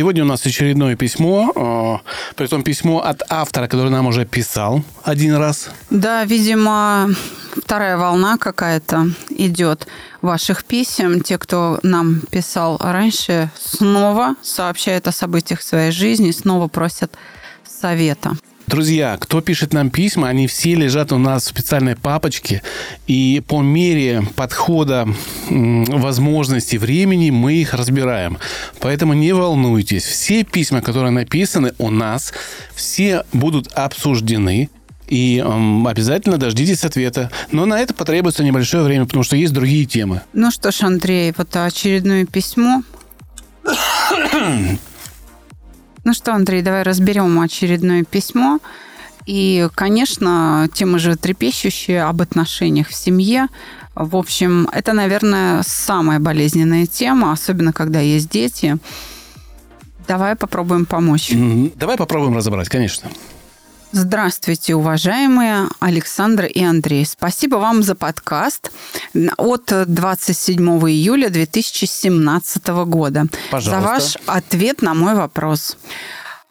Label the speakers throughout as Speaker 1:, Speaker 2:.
Speaker 1: Сегодня у нас очередное письмо, э, при том письмо от автора, который нам уже писал один раз.
Speaker 2: Да, видимо, вторая волна какая-то идет ваших писем. Те, кто нам писал раньше, снова сообщают о событиях своей жизни, снова просят совета.
Speaker 1: Друзья, кто пишет нам письма, они все лежат у нас в специальной папочке. И по мере подхода возможности времени мы их разбираем. Поэтому не волнуйтесь. Все письма, которые написаны у нас, все будут обсуждены. И эм, обязательно дождитесь ответа. Но на это потребуется небольшое время, потому что есть другие темы.
Speaker 2: Ну что ж, Андрей, вот очередное письмо. Ну что, Андрей, давай разберем очередное письмо. И, конечно, тема же трепещущая об отношениях в семье. В общем, это, наверное, самая болезненная тема, особенно когда есть дети. Давай попробуем помочь.
Speaker 1: Давай попробуем разобрать, конечно.
Speaker 2: Здравствуйте, уважаемые Александр и Андрей. Спасибо вам за подкаст от 27 июля 2017 года.
Speaker 1: Пожалуйста.
Speaker 2: За ваш ответ на мой вопрос.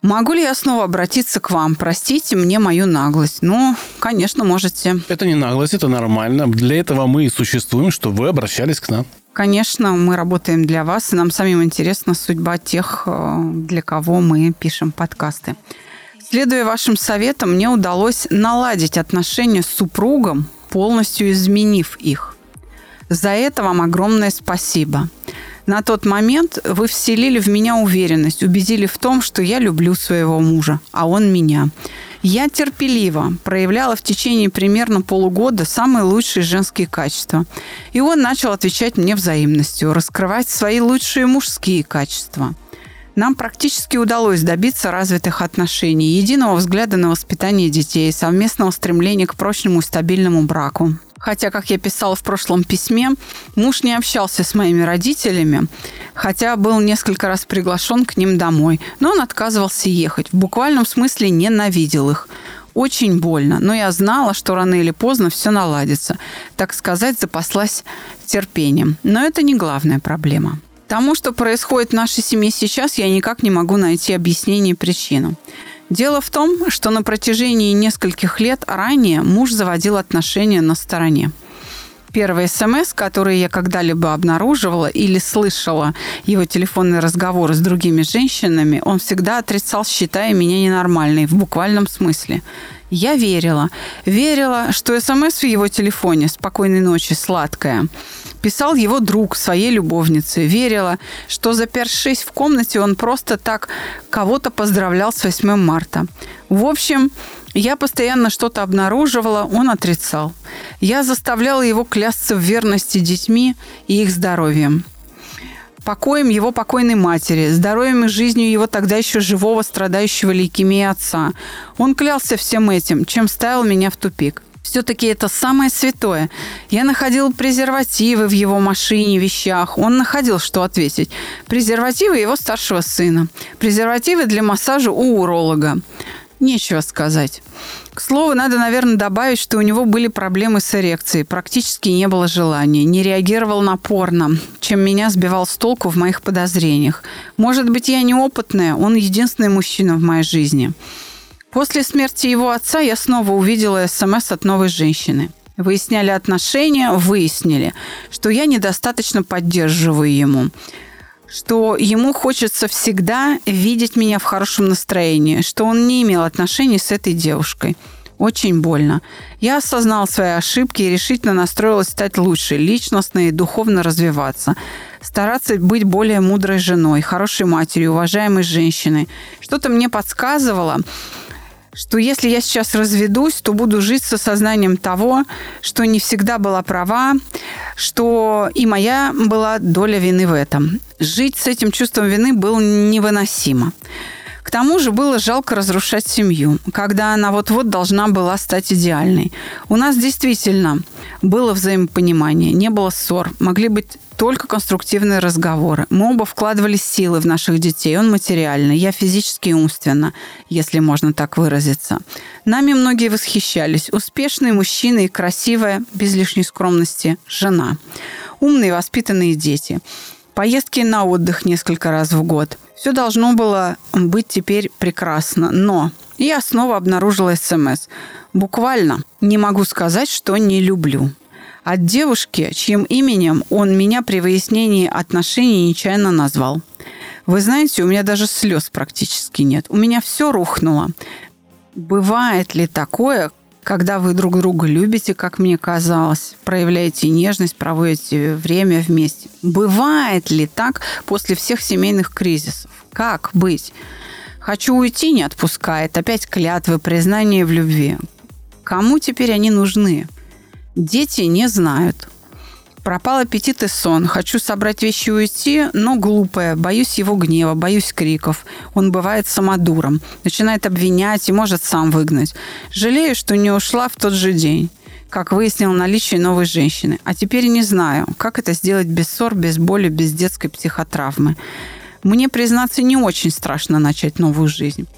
Speaker 2: Могу ли я снова обратиться к вам? Простите мне мою наглость. Ну, конечно, можете.
Speaker 1: Это не наглость, это нормально. Для этого мы и существуем, чтобы вы обращались к нам.
Speaker 2: Конечно, мы работаем для вас, и нам самим интересна судьба тех, э, для кого мы пишем подкасты. Следуя вашим советам, мне удалось наладить отношения с супругом, полностью изменив их. За это вам огромное спасибо. На тот момент вы вселили в меня уверенность, убедили в том, что я люблю своего мужа, а он меня. Я терпеливо проявляла в течение примерно полугода самые лучшие женские качества. И он начал отвечать мне взаимностью, раскрывать свои лучшие мужские качества – нам практически удалось добиться развитых отношений, единого взгляда на воспитание детей, совместного стремления к прочному и стабильному браку. Хотя, как я писала в прошлом письме, муж не общался с моими родителями, хотя был несколько раз приглашен к ним домой. Но он отказывался ехать. В буквальном смысле ненавидел их. Очень больно, но я знала, что рано или поздно все наладится. Так сказать, запаслась терпением. Но это не главная проблема. Тому, что происходит в нашей семье сейчас, я никак не могу найти объяснение причину. Дело в том, что на протяжении нескольких лет ранее муж заводил отношения на стороне. Первый смс, который я когда-либо обнаруживала или слышала его телефонные разговоры с другими женщинами, он всегда отрицал, считая меня ненормальной, в буквальном смысле. Я верила. Верила, что смс в его телефоне «Спокойной ночи, сладкая» писал его друг своей любовнице. Верила, что запершись в комнате, он просто так кого-то поздравлял с 8 марта. В общем, я постоянно что-то обнаруживала, он отрицал. Я заставляла его клясться в верности детьми и их здоровьем покоем его покойной матери, здоровьем и жизнью его тогда еще живого, страдающего лейкемией отца. Он клялся всем этим, чем ставил меня в тупик. Все-таки это самое святое. Я находил презервативы в его машине, вещах. Он находил, что ответить. Презервативы его старшего сына. Презервативы для массажа у уролога. Нечего сказать. К слову, надо, наверное, добавить, что у него были проблемы с эрекцией. Практически не было желания. Не реагировал напорно, чем меня сбивал с толку в моих подозрениях. Может быть, я неопытная, он единственный мужчина в моей жизни. После смерти его отца я снова увидела СМС от новой женщины. Выясняли отношения, выяснили, что я недостаточно поддерживаю ему что ему хочется всегда видеть меня в хорошем настроении, что он не имел отношений с этой девушкой. Очень больно. Я осознал свои ошибки и решительно настроилась стать лучше, личностно и духовно развиваться. Стараться быть более мудрой женой, хорошей матерью, уважаемой женщиной. Что-то мне подсказывало, что если я сейчас разведусь, то буду жить с осознанием того, что не всегда была права, что и моя была доля вины в этом. Жить с этим чувством вины было невыносимо. К тому же было жалко разрушать семью, когда она вот-вот должна была стать идеальной. У нас действительно было взаимопонимание, не было ссор, могли быть только конструктивные разговоры. Мы оба вкладывали силы в наших детей. Он материально, я физически и умственно, если можно так выразиться. Нами многие восхищались. Успешный мужчина и красивая, без лишней скромности, жена. Умные, воспитанные дети. Поездки на отдых несколько раз в год. Все должно было быть теперь прекрасно. Но я снова обнаружила СМС. Буквально не могу сказать, что не люблю от девушки, чьим именем он меня при выяснении отношений нечаянно назвал. Вы знаете, у меня даже слез практически нет. У меня все рухнуло. Бывает ли такое, когда вы друг друга любите, как мне казалось, проявляете нежность, проводите время вместе? Бывает ли так после всех семейных кризисов? Как быть? Хочу уйти, не отпускает. Опять клятвы, признание в любви. Кому теперь они нужны? Дети не знают. Пропал аппетит и сон. Хочу собрать вещи и уйти, но глупая. Боюсь его гнева, боюсь криков. Он бывает самодуром. Начинает обвинять и может сам выгнать. Жалею, что не ушла в тот же день как выяснил наличие новой женщины. А теперь не знаю, как это сделать без ссор, без боли, без детской психотравмы. Мне, признаться, не очень страшно начать новую жизнь.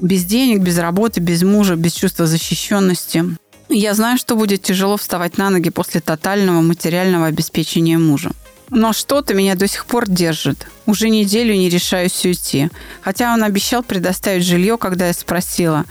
Speaker 2: Без денег, без работы, без мужа, без чувства защищенности. Я знаю, что будет тяжело вставать на ноги после тотального материального обеспечения мужа. Но что-то меня до сих пор держит. Уже неделю не решаюсь уйти. Хотя он обещал предоставить жилье, когда я спросила,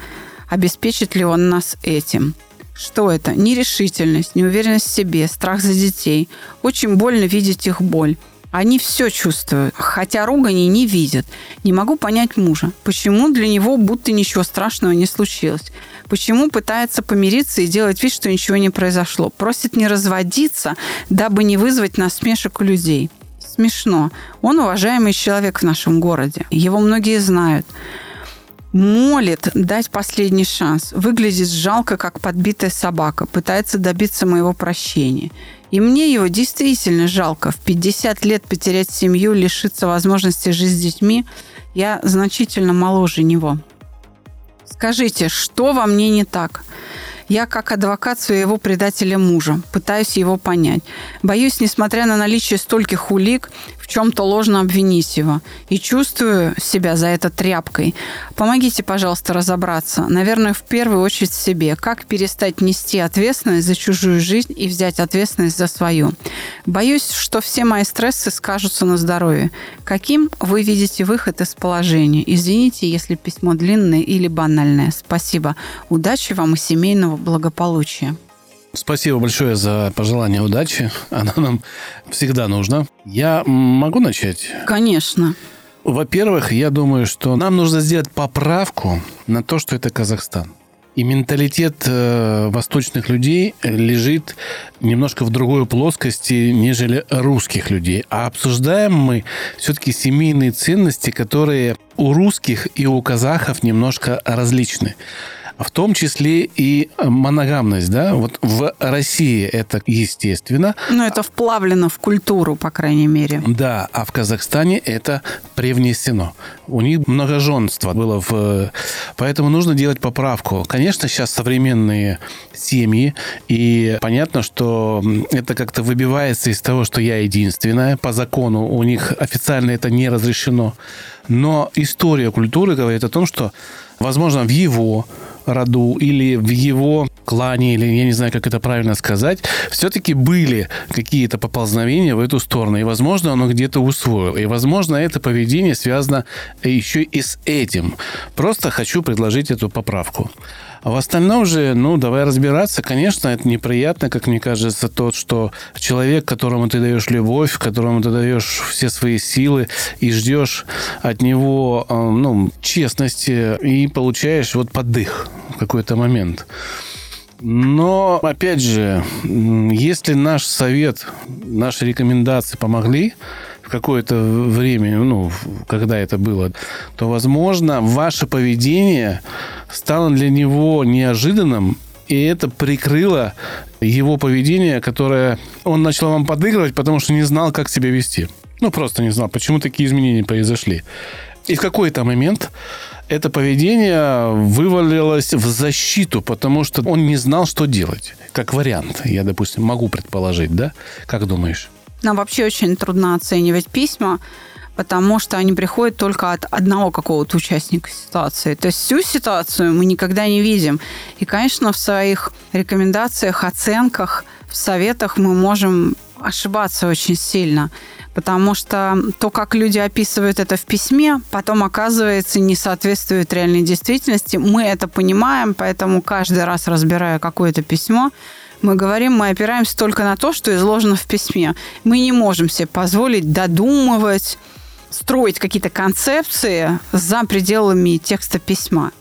Speaker 2: обеспечит ли он нас этим. Что это? Нерешительность, неуверенность в себе, страх за детей. Очень больно видеть их боль. Они все чувствуют, хотя ругани не видят. Не могу понять мужа. Почему для него будто ничего страшного не случилось? Почему пытается помириться и делать вид, что ничего не произошло? Просит не разводиться, дабы не вызвать насмешек у людей. Смешно. Он уважаемый человек в нашем городе. Его многие знают молит дать последний шанс. Выглядит жалко, как подбитая собака. Пытается добиться моего прощения. И мне его действительно жалко. В 50 лет потерять семью, лишиться возможности жить с детьми. Я значительно моложе него. Скажите, что во мне не так? Я как адвокат своего предателя мужа пытаюсь его понять. Боюсь, несмотря на наличие стольких улик, в чем-то ложно обвинить его. И чувствую себя за это тряпкой. Помогите, пожалуйста, разобраться. Наверное, в первую очередь себе. Как перестать нести ответственность за чужую жизнь и взять ответственность за свою? Боюсь, что все мои стрессы скажутся на здоровье. Каким вы видите выход из положения? Извините, если письмо длинное или банальное. Спасибо. Удачи вам и семейного благополучия.
Speaker 1: Спасибо большое за пожелание удачи. Она нам всегда нужна. Я могу начать?
Speaker 2: Конечно.
Speaker 1: Во-первых, я думаю, что нам нужно сделать поправку на то, что это Казахстан. И менталитет э, восточных людей лежит немножко в другой плоскости, нежели русских людей. А обсуждаем мы все-таки семейные ценности, которые у русских и у казахов немножко различны в том числе и моногамность, да, вот в России это естественно.
Speaker 2: Ну, это вплавлено в культуру, по крайней мере.
Speaker 1: Да, а в Казахстане это привнесено. У них многоженство было в... Поэтому нужно делать поправку. Конечно, сейчас современные семьи, и понятно, что это как-то выбивается из того, что я единственная. По закону у них официально это не разрешено. Но история культуры говорит о том, что, возможно, в его роду или в его клане, или я не знаю, как это правильно сказать, все-таки были какие-то поползновения в эту сторону. И, возможно, оно где-то усвоил. И, возможно, это поведение связано еще и с этим. Просто хочу предложить эту поправку. А в остальном же, ну, давай разбираться. Конечно, это неприятно, как мне кажется, тот, что человек, которому ты даешь любовь, которому ты даешь все свои силы и ждешь от него, э, ну, честности и получаешь вот подых в какой-то момент. Но, опять же, если наш совет, наши рекомендации помогли, в какое-то время, ну, когда это было, то, возможно, ваше поведение стало для него неожиданным, и это прикрыло его поведение, которое он начал вам подыгрывать, потому что не знал, как себя вести. Ну, просто не знал, почему такие изменения произошли. И в какой-то момент это поведение вывалилось в защиту, потому что он не знал, что делать. Как вариант, я, допустим, могу предположить, да? Как думаешь?
Speaker 2: Нам вообще очень трудно оценивать письма, потому что они приходят только от одного какого-то участника ситуации. То есть всю ситуацию мы никогда не видим. И, конечно, в своих рекомендациях, оценках, в советах мы можем ошибаться очень сильно, потому что то, как люди описывают это в письме, потом оказывается не соответствует реальной действительности. Мы это понимаем, поэтому каждый раз разбирая какое-то письмо, мы говорим, мы опираемся только на то, что изложено в письме. Мы не можем себе позволить додумывать, строить какие-то концепции за пределами текста письма.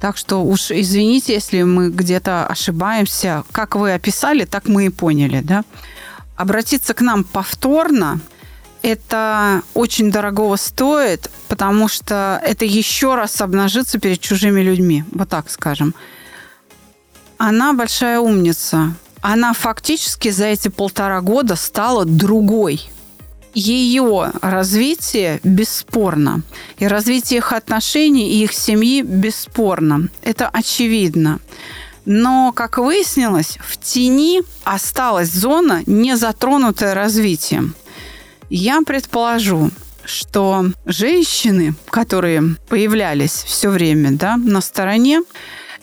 Speaker 2: Так что уж извините, если мы где-то ошибаемся. Как вы описали, так мы и поняли, да? Обратиться к нам повторно это очень дорогого стоит, потому что это еще раз обнажиться перед чужими людьми, вот так скажем. Она большая умница. Она фактически за эти полтора года стала другой ее развитие бесспорно. И развитие их отношений и их семьи бесспорно. Это очевидно. Но, как выяснилось, в тени осталась зона, не затронутая развитием. Я предположу, что женщины, которые появлялись все время да, на стороне,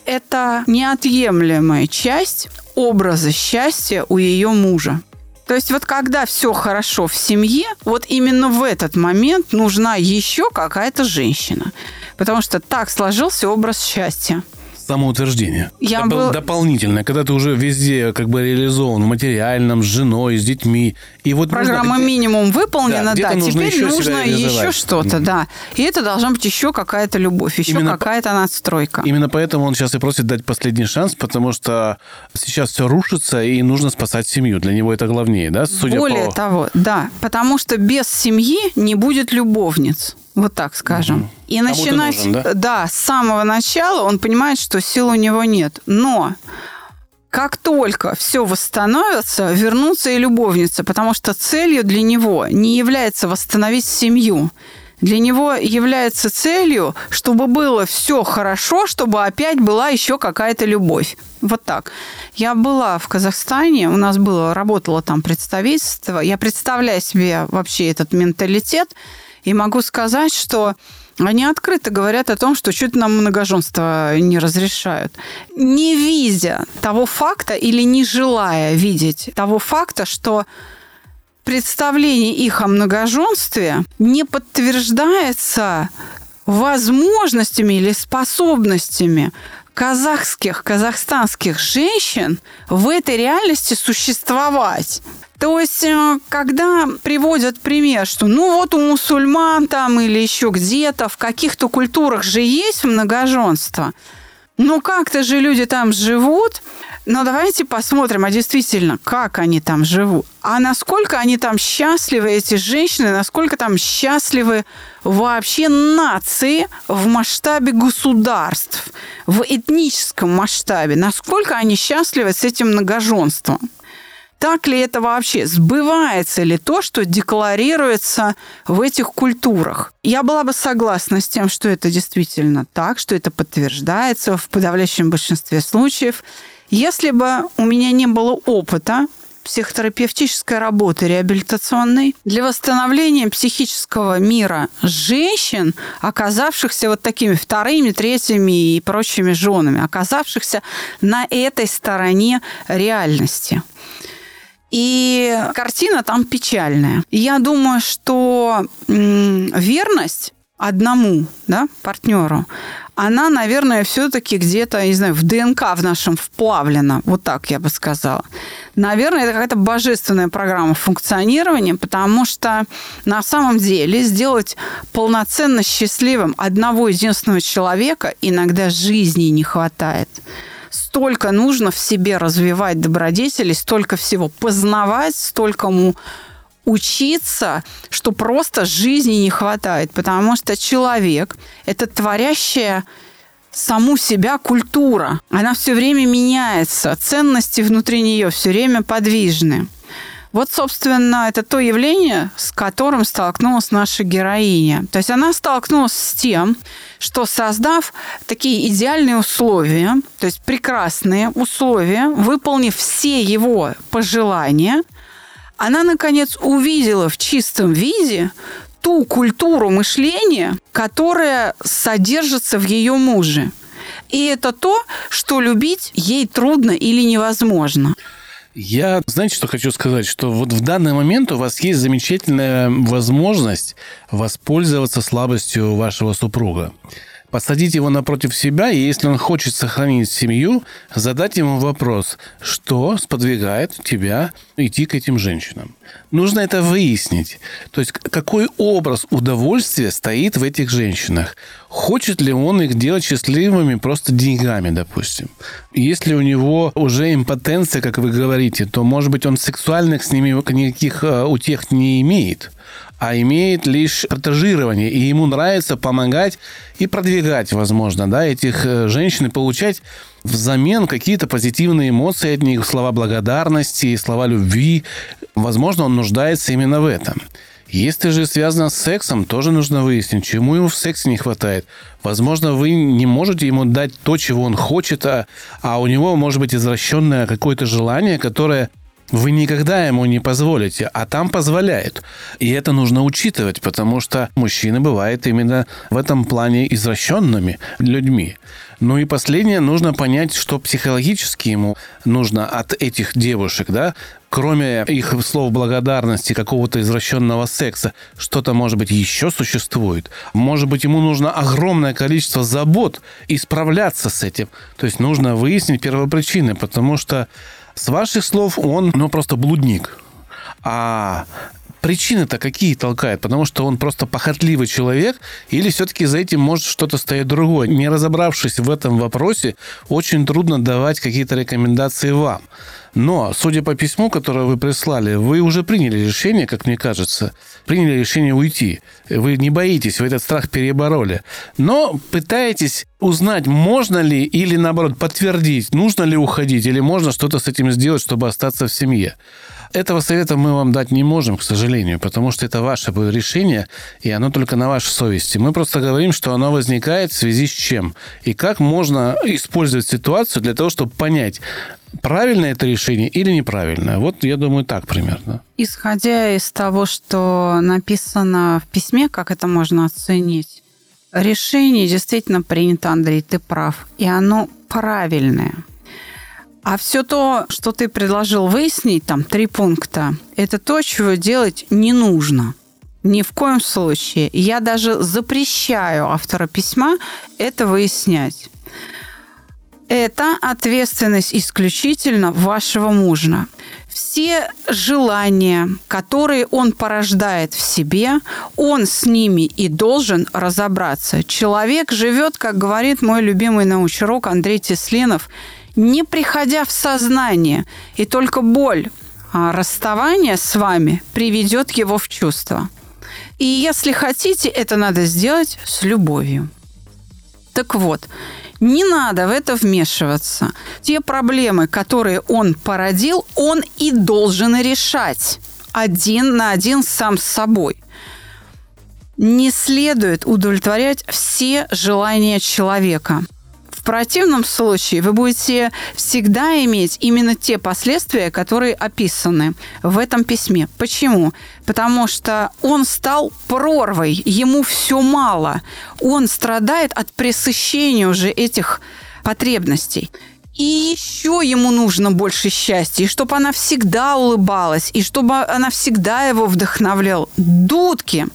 Speaker 2: это неотъемлемая часть образа счастья у ее мужа. То есть вот когда все хорошо в семье, вот именно в этот момент нужна еще какая-то женщина. Потому что так сложился образ счастья
Speaker 1: самоутверждение.
Speaker 2: Я
Speaker 1: Допол-
Speaker 2: был...
Speaker 1: Дополнительное, когда ты уже везде как бы реализован в материальном, с женой, с детьми. И вот
Speaker 2: Программа
Speaker 1: нужно...
Speaker 2: минимум выполнена,
Speaker 1: да,
Speaker 2: да,
Speaker 1: нужно
Speaker 2: теперь
Speaker 1: еще
Speaker 2: нужно еще что-то,
Speaker 1: mm-hmm.
Speaker 2: да. И это должна быть еще какая-то любовь, еще Именно какая-то надстройка.
Speaker 1: Именно поэтому он сейчас и просит дать последний шанс, потому что сейчас все рушится, и нужно спасать семью. Для него это главнее, да?
Speaker 2: Судя Более по... того, да, потому что без семьи не будет любовниц. Вот так скажем. Угу. И Кому начинать, нужен, да? да, с самого начала он понимает, что сил у него нет. Но как только все восстановится, вернутся и любовница, потому что целью для него не является восстановить семью. Для него является целью, чтобы было все хорошо, чтобы опять была еще какая-то любовь. Вот так. Я была в Казахстане, у нас было, работало там представительство. Я представляю себе вообще этот менталитет. И могу сказать, что они открыто говорят о том, что что-то нам многоженство не разрешают. Не видя того факта или не желая видеть того факта, что представление их о многоженстве не подтверждается возможностями или способностями казахских, казахстанских женщин в этой реальности существовать. То есть, э, когда приводят пример, что ну вот у мусульман там или еще где-то в каких-то культурах же есть многоженство, ну как-то же люди там живут, но давайте посмотрим, а действительно, как они там живут. А насколько они там счастливы, эти женщины, насколько там счастливы вообще нации в масштабе государств, в этническом масштабе. Насколько они счастливы с этим многоженством. Так ли это вообще? Сбывается ли то, что декларируется в этих культурах? Я была бы согласна с тем, что это действительно так, что это подтверждается в подавляющем большинстве случаев. Если бы у меня не было опыта психотерапевтической работы реабилитационной для восстановления психического мира женщин, оказавшихся вот такими вторыми, третьими и прочими женами, оказавшихся на этой стороне реальности. И картина там печальная. Я думаю, что верность одному да, партнеру, она, наверное, все-таки где-то, не знаю, в ДНК в нашем вплавлена. Вот так я бы сказала. Наверное, это какая-то божественная программа функционирования, потому что на самом деле сделать полноценно счастливым одного единственного человека иногда жизни не хватает столько нужно в себе развивать добродетели, столько всего познавать, столько ему учиться, что просто жизни не хватает, потому что человек – это творящая саму себя культура. Она все время меняется, ценности внутри нее все время подвижны. Вот, собственно, это то явление, с которым столкнулась наша героиня. То есть она столкнулась с тем, что создав такие идеальные условия, то есть прекрасные условия, выполнив все его пожелания, она, наконец, увидела в чистом виде ту культуру мышления, которая содержится в ее муже. И это то, что любить ей трудно или невозможно.
Speaker 1: Я, знаете, что хочу сказать? Что вот в данный момент у вас есть замечательная возможность воспользоваться слабостью вашего супруга посадить его напротив себя, и если он хочет сохранить семью, задать ему вопрос, что сподвигает тебя идти к этим женщинам. Нужно это выяснить. То есть какой образ удовольствия стоит в этих женщинах. Хочет ли он их делать счастливыми просто деньгами, допустим. Если у него уже импотенция, как вы говорите, то, может быть, он сексуальных с ними никаких э, утех не имеет а имеет лишь протежирование, и ему нравится помогать и продвигать, возможно, да, этих э, женщин и получать взамен какие-то позитивные эмоции от них, слова благодарности, слова любви. Возможно, он нуждается именно в этом. Если же связано с сексом, тоже нужно выяснить, чему ему в сексе не хватает. Возможно, вы не можете ему дать то, чего он хочет, а, а у него может быть извращенное какое-то желание, которое вы никогда ему не позволите, а там позволяют. И это нужно учитывать, потому что мужчины бывают именно в этом плане извращенными людьми. Ну и последнее, нужно понять, что психологически ему нужно от этих девушек, да, кроме их слов благодарности, какого-то извращенного секса, что-то, может быть, еще существует. Может быть, ему нужно огромное количество забот и справляться с этим. То есть нужно выяснить первопричины, потому что с ваших слов он, ну, просто блудник. А причины-то какие толкает? Потому что он просто похотливый человек или все-таки за этим может что-то стоять другое? Не разобравшись в этом вопросе, очень трудно давать какие-то рекомендации вам. Но, судя по письму, которое вы прислали, вы уже приняли решение, как мне кажется, приняли решение уйти. Вы не боитесь, вы этот страх перебороли. Но пытаетесь узнать, можно ли или, наоборот, подтвердить, нужно ли уходить, или можно что-то с этим сделать, чтобы остаться в семье. Этого совета мы вам дать не можем, к сожалению, потому что это ваше решение, и оно только на вашей совести. Мы просто говорим, что оно возникает в связи с чем. И как можно использовать ситуацию для того, чтобы понять, правильное это решение или неправильное. Вот я думаю так примерно.
Speaker 2: Исходя из того, что написано в письме, как это можно оценить, решение действительно принято, Андрей, ты прав, и оно правильное. А все то, что ты предложил выяснить, там три пункта, это то, чего делать не нужно. Ни в коем случае. Я даже запрещаю автора письма это выяснять это ответственность исключительно вашего мужа. Все желания, которые он порождает в себе, он с ними и должен разобраться. Человек живет, как говорит мой любимый научрок Андрей Тесленов, не приходя в сознание, и только боль а расставания с вами приведет его в чувство. И если хотите, это надо сделать с любовью. Так вот, не надо в это вмешиваться. Те проблемы, которые он породил, он и должен решать один на один сам с собой. Не следует удовлетворять все желания человека противном случае вы будете всегда иметь именно те последствия, которые описаны в этом письме. Почему? Потому что он стал прорвой, ему все мало. Он страдает от пресыщения уже этих потребностей. И еще ему нужно больше счастья, и чтобы она всегда улыбалась, и чтобы она всегда его вдохновляла. Дудки.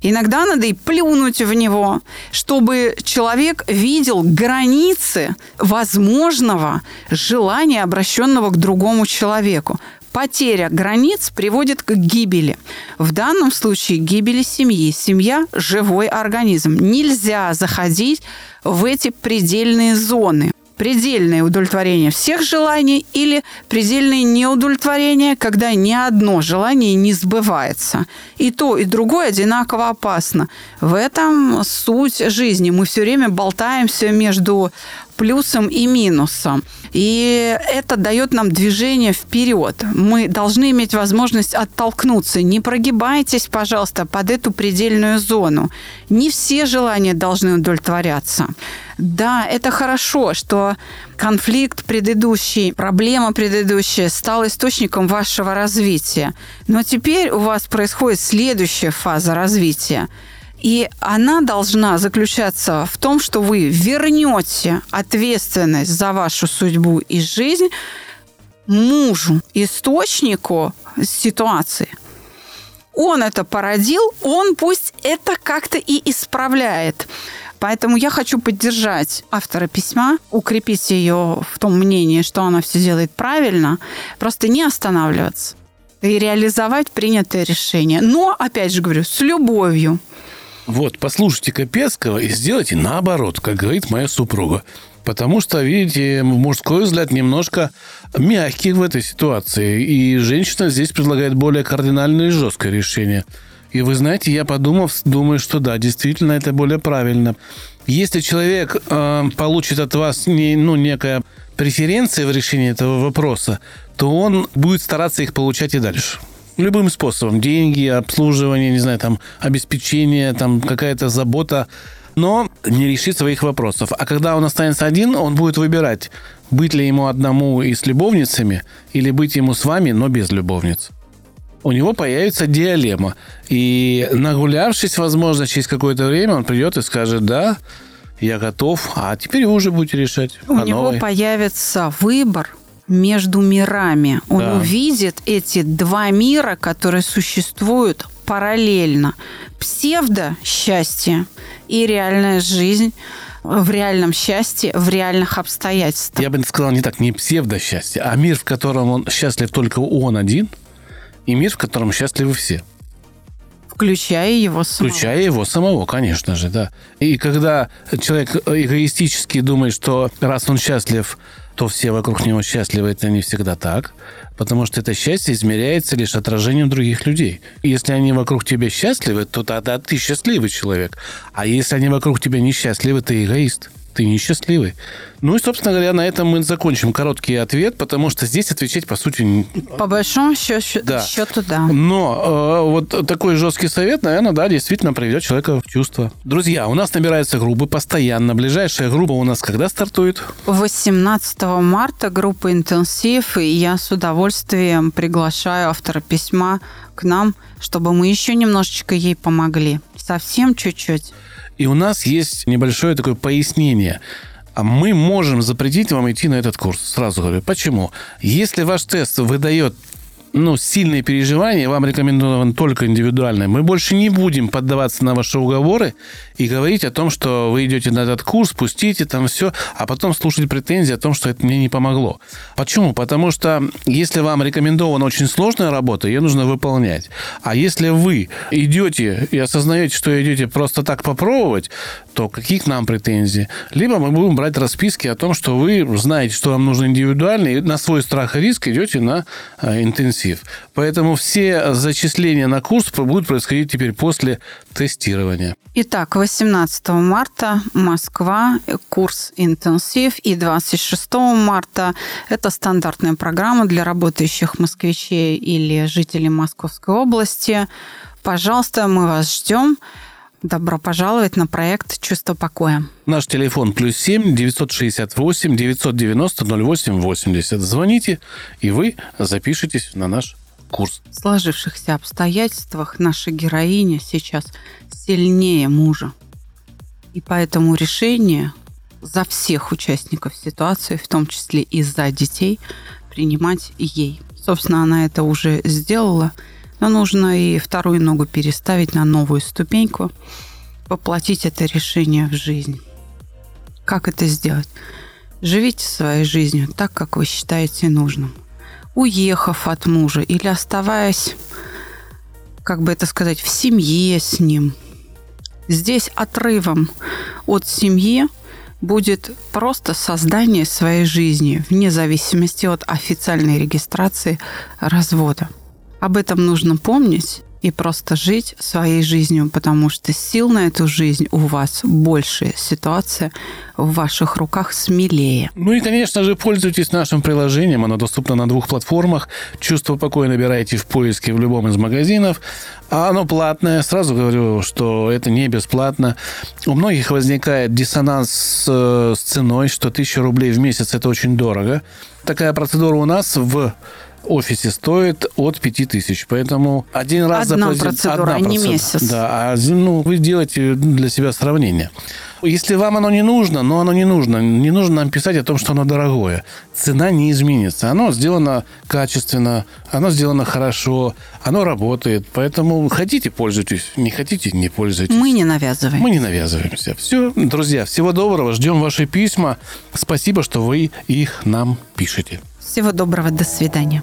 Speaker 2: Иногда надо и плюнуть в него, чтобы человек видел границы возможного желания, обращенного к другому человеку. Потеря границ приводит к гибели. В данном случае гибели семьи. Семья – живой организм. Нельзя заходить в эти предельные зоны предельное удовлетворение всех желаний или предельное неудовлетворение, когда ни одно желание не сбывается. И то, и другое одинаково опасно. В этом суть жизни. Мы все время болтаемся между плюсом и минусом. И это дает нам движение вперед. Мы должны иметь возможность оттолкнуться. Не прогибайтесь, пожалуйста, под эту предельную зону. Не все желания должны удовлетворяться. Да, это хорошо, что конфликт предыдущий, проблема предыдущая стала источником вашего развития. Но теперь у вас происходит следующая фаза развития. И она должна заключаться в том, что вы вернете ответственность за вашу судьбу и жизнь мужу, источнику ситуации. Он это породил, он пусть это как-то и исправляет. Поэтому я хочу поддержать автора письма, укрепить ее в том мнении, что она все делает правильно, просто не останавливаться и реализовать принятое решение. Но, опять же говорю, с любовью.
Speaker 1: Вот, послушайте Капецкого и сделайте наоборот, как говорит моя супруга. Потому что, видите, мужской взгляд немножко мягкий в этой ситуации. И женщина здесь предлагает более кардинальное и жесткое решение – и вы знаете, я подумав, думаю, что да, действительно, это более правильно. Если человек э, получит от вас не, ну, некая преференция в решении этого вопроса, то он будет стараться их получать и дальше. Любым способом. Деньги, обслуживание, не знаю, там, обеспечение, там, какая-то забота но не решит своих вопросов. А когда он останется один, он будет выбирать, быть ли ему одному и с любовницами, или быть ему с вами, но без любовниц у него появится диалема. И нагулявшись, возможно, через какое-то время он придет и скажет, да, я готов, а теперь вы уже будете решать.
Speaker 2: У него новой. появится выбор между мирами. Он да. увидит эти два мира, которые существуют параллельно. Псевдо-счастье и реальная жизнь в реальном счастье, в реальных обстоятельствах.
Speaker 1: Я бы сказал не так, не псевдо-счастье, а мир, в котором он счастлив только он один – и мир, в котором счастливы все.
Speaker 2: Включая его самого.
Speaker 1: Включая его самого, конечно же, да. И когда человек эгоистически думает, что раз он счастлив, то все вокруг него счастливы, это не всегда так. Потому что это счастье измеряется лишь отражением других людей. И если они вокруг тебя счастливы, то тогда ты счастливый человек. А если они вокруг тебя несчастливы, ты эгоист ты несчастливый. Ну и, собственно говоря, на этом мы закончим короткий ответ, потому что здесь отвечать, по сути...
Speaker 2: По большому счету, да. счету, да.
Speaker 1: Но э, вот такой жесткий совет, наверное, да, действительно приведет человека в чувство. Друзья, у нас набираются группы постоянно. Ближайшая группа у нас когда стартует?
Speaker 2: 18 марта группа «Интенсив», и я с удовольствием приглашаю автора письма к нам, чтобы мы еще немножечко ей помогли. Совсем чуть-чуть.
Speaker 1: И у нас есть небольшое такое пояснение. А мы можем запретить вам идти на этот курс. Сразу говорю. Почему? Если ваш тест выдает ну, сильные переживания, вам рекомендован только индивидуальный. Мы больше не будем поддаваться на ваши уговоры и говорить о том, что вы идете на этот курс, пустите там все, а потом слушать претензии о том, что это мне не помогло. Почему? Потому что если вам рекомендована очень сложная работа, ее нужно выполнять. А если вы идете и осознаете, что идете просто так попробовать, то какие к нам претензии? Либо мы будем брать расписки о том, что вы знаете, что вам нужно индивидуально, и на свой страх и риск идете на э, интенсив. Поэтому все зачисления на курс будут происходить теперь после тестирования.
Speaker 2: Итак, 18 марта Москва, курс интенсив, и 26 марта это стандартная программа для работающих москвичей или жителей Московской области. Пожалуйста, мы вас ждем. Добро пожаловать на проект «Чувство покоя».
Speaker 1: Наш телефон плюс семь девятьсот шестьдесят восемь девятьсот девяносто ноль восемь восемьдесят. Звоните, и вы запишитесь на наш курс.
Speaker 2: В сложившихся обстоятельствах наша героиня сейчас сильнее мужа. И поэтому решение за всех участников ситуации, в том числе и за детей, принимать ей. Собственно, она это уже сделала, но нужно и вторую ногу переставить на новую ступеньку, воплотить это решение в жизнь. Как это сделать? Живите своей жизнью так, как вы считаете нужным – уехав от мужа или оставаясь, как бы это сказать, в семье с ним. Здесь отрывом от семьи будет просто создание своей жизни вне зависимости от официальной регистрации развода. Об этом нужно помнить и просто жить своей жизнью, потому что сил на эту жизнь у вас больше, ситуация в ваших руках смелее.
Speaker 1: Ну и, конечно же, пользуйтесь нашим приложением. Оно доступно на двух платформах. «Чувство покоя» набираете в поиске в любом из магазинов. А оно платное. Сразу говорю, что это не бесплатно. У многих возникает диссонанс с, э, ценой, что 1000 рублей в месяц – это очень дорого. Такая процедура у нас в офисе стоит от 5000. Поэтому один раз
Speaker 2: одна
Speaker 1: заплатить...
Speaker 2: Процедура, одна а не месяц.
Speaker 1: Да, а ну, вы делаете для себя сравнение. Если вам оно не нужно, но оно не нужно. Не нужно нам писать о том, что оно дорогое. Цена не изменится. Оно сделано качественно, оно сделано хорошо, оно работает. Поэтому хотите – пользуйтесь, не хотите – не пользуйтесь.
Speaker 2: Мы не навязываем.
Speaker 1: Мы не навязываемся. Все, друзья, всего доброго. Ждем ваши письма. Спасибо, что вы их нам пишете.
Speaker 2: Всего доброго. До свидания.